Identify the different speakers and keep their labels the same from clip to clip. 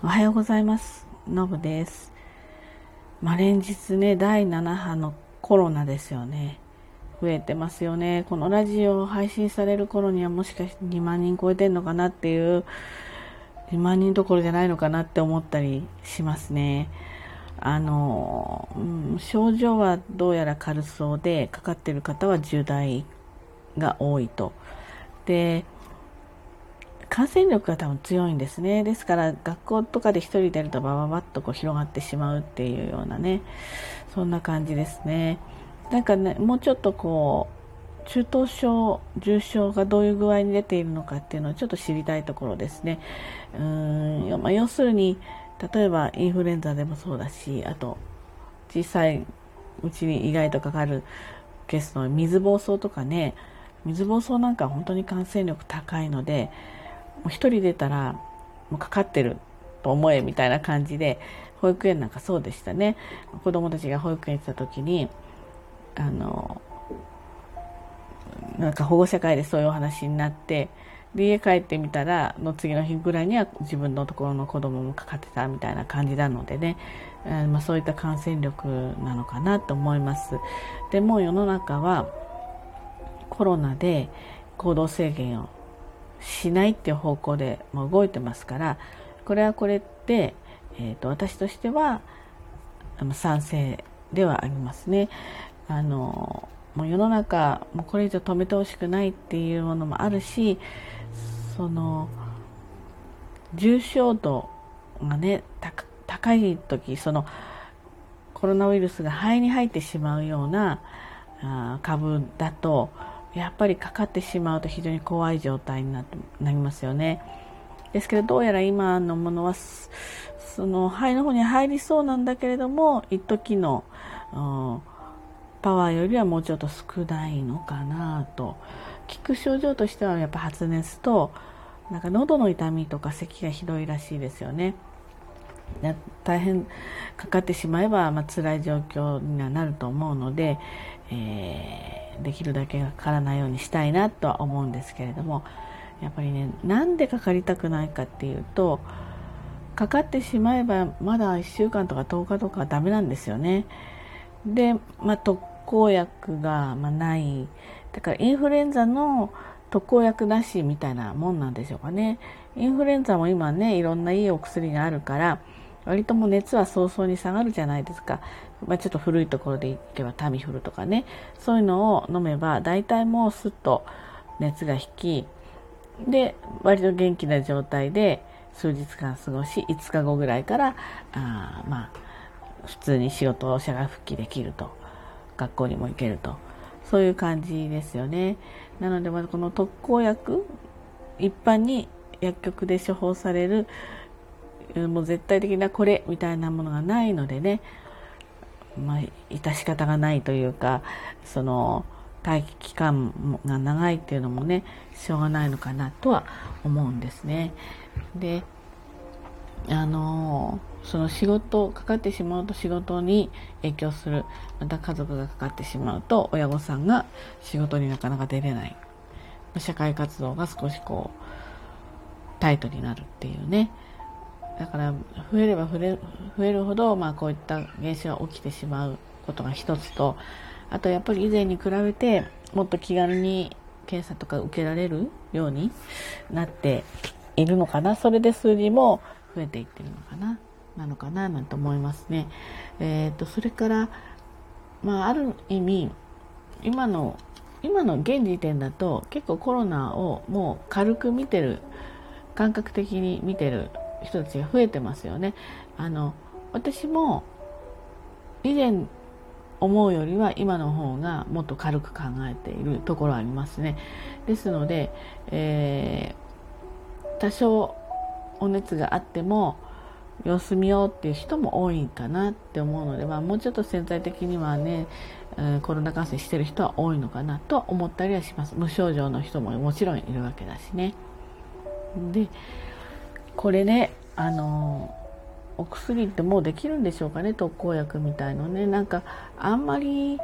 Speaker 1: おはようございます。のぶです。まあ、連日ね、第7波のコロナですよね。増えてますよね。このラジオを配信される頃にはもしかして2万人超えてんのかなっていう、2万人どころじゃないのかなって思ったりしますね。あの、うん、症状はどうやら軽そうで、かかってる方は10代が多いと。で、感染力が多分強いんですね。ですから学校とかで1人出るとバババッとこう広がってしまうっていうようなね、そんな感じですね。なんかね、もうちょっとこう、中等症、重症がどういう具合に出ているのかっていうのをちょっと知りたいところですね。うーん、まあ、要するに、例えばインフルエンザでもそうだし、あと、小さいうちに意外とかかるケースの水疱瘡とかね、水疱瘡なんか本当に感染力高いので、う一人出たらもうかかってると思えみたいな感じで保育園なんかそうでしたね。子供たちが保育園行った時にあのなんか保護者会でそういうお話になってで家帰ってみたらの次の日ぐらいには自分のところの子供もかかってたみたいな感じなのでね、えー、まあ、そういった感染力なのかなと思います。でも世の中はコロナで行動制限をしないっていう方向でも動いてますからこれはこれで、えーと、私としては賛成ではありますね。あのもう世の中もうこれ以上止めてほしくないっていうものもあるしその重症度がね高い時そのコロナウイルスが肺に入ってしまうようなあ株だとやっぱりかかってしまうと非常に怖い状態にななりますよね。ですけどどうやら今のものはその肺の方に入りそうなんだけれども一時の、パワーよりはもうちょっと少ないのかなと聞く症状としてはやっぱ発熱となんか喉の痛みとか咳がひどいらしいですよね。大変かかってしまえば、まあ辛い状況にはなると思うので、えー、できるだけかからないようにしたいなとは思うんですけれどもやっぱりねなんでかかりたくないかっていうとかかってしまえばまだ1週間とか10日とかはダメなんですよね。で、まあ、特効薬が、まあ、ないだからインフルエンザの特効薬なしみたいなもんなんでしょうかね。インフルエンザも今ねいろんないいお薬があるから割とも熱は早々に下がるじゃないですか。まあ、ちょっと古いところでいけばタミフルとかね、そういうのを飲めば大体もうすっと熱が引き、で、割と元気な状態で数日間過ごし、5日後ぐらいから、あまあ、普通に仕事を社会復帰できると。学校にも行けると。そういう感じですよね。なので、まずこの特効薬、一般に薬局で処方されるもう絶対的なこれみたいなものがないのでね、まあ、致し方がないというか、その、待機期間が長いっていうのもね、しょうがないのかなとは思うんですね。で、あのその仕事かかってしまうと仕事に影響する。また家族がかかってしまうと親御さんが仕事になかなか出れない。社会活動が少しこうタイトになるっていうね。だから増えれば増え増えるほど、まあ、こういった現象が起きてしまうことが一つとあとやっぱり以前に比べてもっと気軽に検査とか受けられるようになっているのかなそれで数字も増えていってるのかななのかななんて思いますね。えーと、とそれから、まあ、ある意味今の今の現時点だと結構コロナをもう軽く見てる感覚的に見てる人たちが増えてますよね。あの私も以前思うよりは今の方がもっと軽く考えているところありますね。ですので、えー、多少お熱があっても様子見ようっていう人も多いかなって思うので、まあ、もうちょっと潜在的にはね、えー、コロナ感染してる人は多いのかなと思ったりはします。無症状の人ももちろんいるわけだしね。でこれねあのお薬ってもうできるんでしょうかね特効薬みたいのね。なんかあんまり、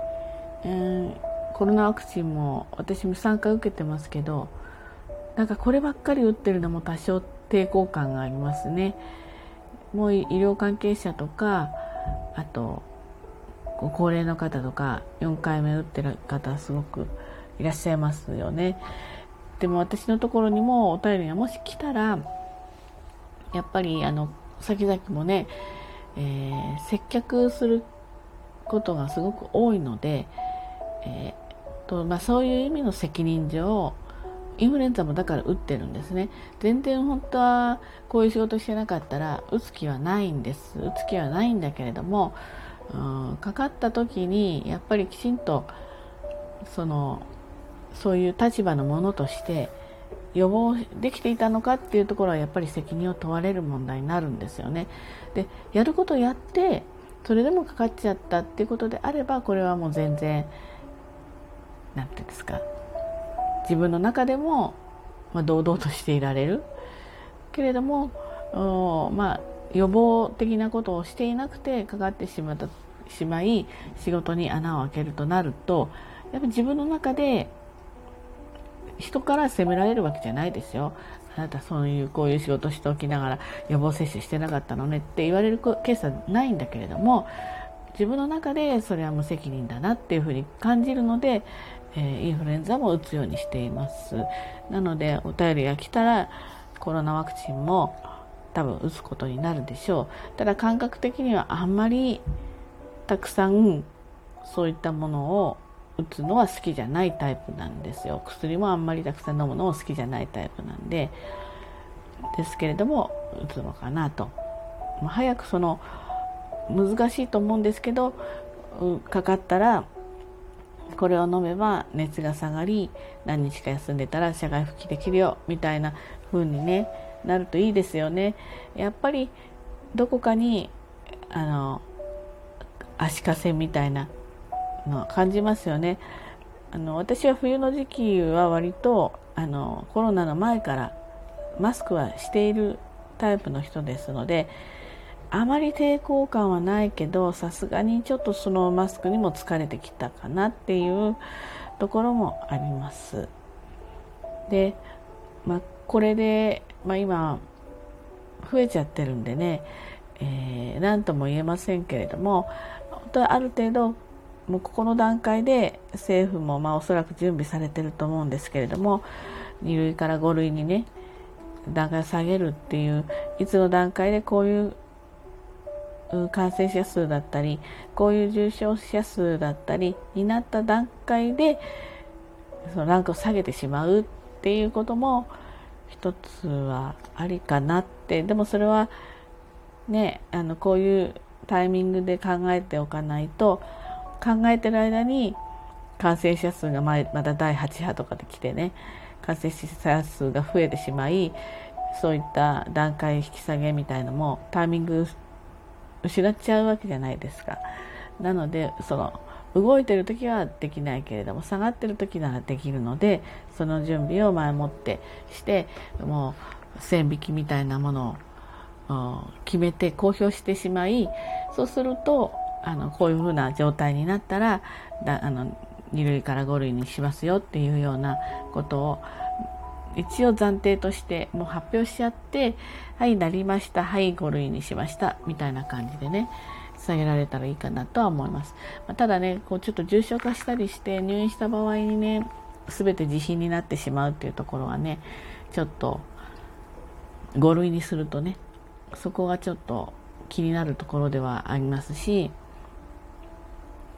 Speaker 1: えー、コロナワクチンも私も3回受けてますけどなんかこればっかり打ってるのも多少抵抗感がありますね。もう医療関係者とかあとご高齢の方とか4回目打ってる方すごくいらっしゃいますよね。でも私のところにもお便りがもし来たらやっぱりあの先々もね、えー、接客することがすごく多いので、えーとまあ、そういう意味の責任上インフルエンザもだから打ってるんですね。全然本当はこういう仕事してなかったら打つ気はないんです。打つ気はないんだけれどもうんかかった時にやっぱりきちんとそのそういう立場のものとして予防できていたのかっていうところはやっぱり責任を問われる問題になるんですよね。でやることやってそれでもかかっちゃったっていうことであればこれはもう全然何て言うんですか自分の中でも、まあ、堂々としていられるけれどもまあ予防的なことをしていなくてかかってしまったしまい仕事に穴を開けるとなるとやっぱり自分の中で人から責められるわけじゃないですよ。あなたそういうこういう仕事しておきながら予防接種してなかったのねって言われるケースはないんだけれども自分の中でそれは無責任だなっていうふうに感じるので、えー、インフルエンザも打つようにしていますなのでお便りが来たらコロナワクチンも多分打つことになるでしょうただ感覚的にはあんまりたくさんそういったものを打つのは好きじゃないタイプなんですよ。薬もあんまりたくさん飲むのも好きじゃないタイプなんで。ですけれども打つのかなと。早くその難しいと思うんですけどかかったらこれを飲めば熱が下がり何日か休んでたら社会復帰できるよみたいな風にねなるといいですよね。やっぱりどこかにあの足かせみたいなの感じますよね。あの私は冬の時期は割とあのコロナの前からマスクはしているタイプの人ですのであまり抵抗感はないけどさすがにちょっとそのマスクにも疲れてきたかなっていうところもあります。で、まあ、これで、まあ、今増えちゃってるんでね、えー、何とも言えませんけれども本当はある程度もうここの段階で政府もまあおそらく準備されてると思うんですけれども2類から5類にね段階を下げるっていういつの段階でこういう感染者数だったりこういう重症者数だったりになった段階でそのランクを下げてしまうっていうことも一つはありかなって。でもそれはねあのこういうタイミングで考えておかないと考えてる間に感染者数が前まだ第8波とかで来てね感染者数が増えてしまいそういった段階引き下げみたいなのもタイミング失っちゃうわけじゃないですか。なのでその動いてる時はできないけれども下がってる時ならできるのでその準備を前もってしてもう線引きみたいなものを決めて公表してしまいそうするとあのこういうふうな状態になったらだあの2類から5類にしますよっていうようなことを一応暫定としてもう発表しちゃってはいなりましたはい5類にしましたみたいな感じでね下げられたらいいかなとは思います、まあ、ただねこうちょっと重症化したりして入院した場合にね全て自費になってしまうっていうところはねちょっと5類にするとねそこがちょっと気になるところではありますし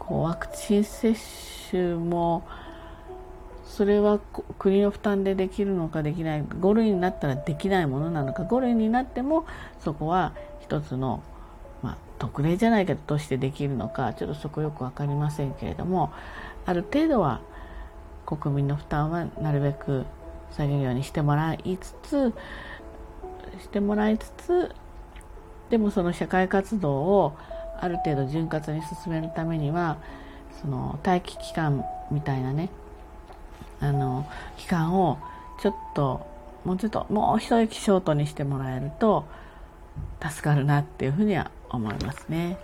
Speaker 1: こうワクチン接種もそれは国の負担でできるのかできない5類になったらできないものなのか5類になってもそこは一つの、まあ、特例じゃないけどとしてできるのかちょっとそこよく分かりませんけれどもある程度は国民の負担はなるべく下げるようにしてもらいつつしてもらいつつでもその社会活動をある程度潤滑に進めるためにはその待機期間みたいなねあの期間をちょっともうちょっともう一息ショートにしてもらえると助かるなっていうふうには思いますね。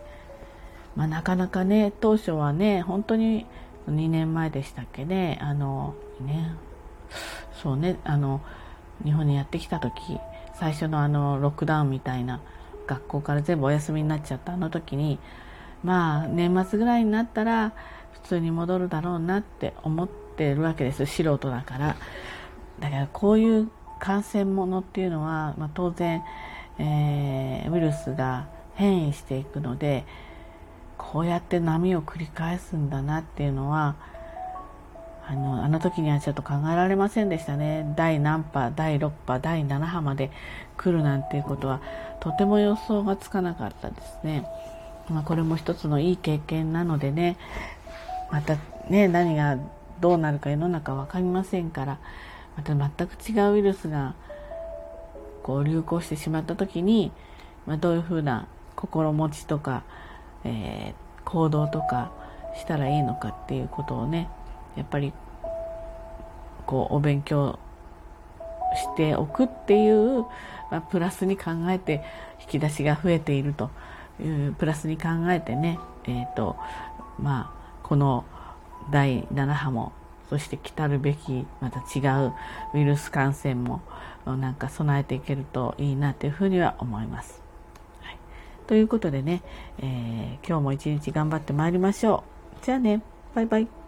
Speaker 1: まあ、なかなかね当初はね本当に2年前でしたっけねあのねそうねあの日本にやってきた時最初のあのロックダウンみたいな学校から全部お休みになっちゃったあの時にまあ年末ぐらいになったら普通に戻るだろうなって思ってるわけです。素人だから。だからこういう感染者っていうのは、まあ、当然、えー、ウイルスが変異していくのでこうやって波を繰り返すんだなっていうのはあのあの時にはちょっと考えられませんでしたね。第何波第6波第7波まで来るなんていうことはとても予想がつかなかったですね、まあ、これも一つのいい経験なのでね。またね何がどうなるか世の中分かりませんからまた全く違うウイルスがこう流行してしまった時に、まあ、どういうふうな心持ちとか、えー、行動とかしたらいいのかっていうことをねやっぱりこうお勉強しておくっていう、まあ、プラスに考えて引き出しが増えているというプラスに考えてね、えーとまあ、この第7波もそして来たるべきまた違うウイルス感染もなんか備えていけるといいなというふうには思います。はい、ということでね、えー、今日も一日頑張ってまいりましょう。じゃあね、バイバイ。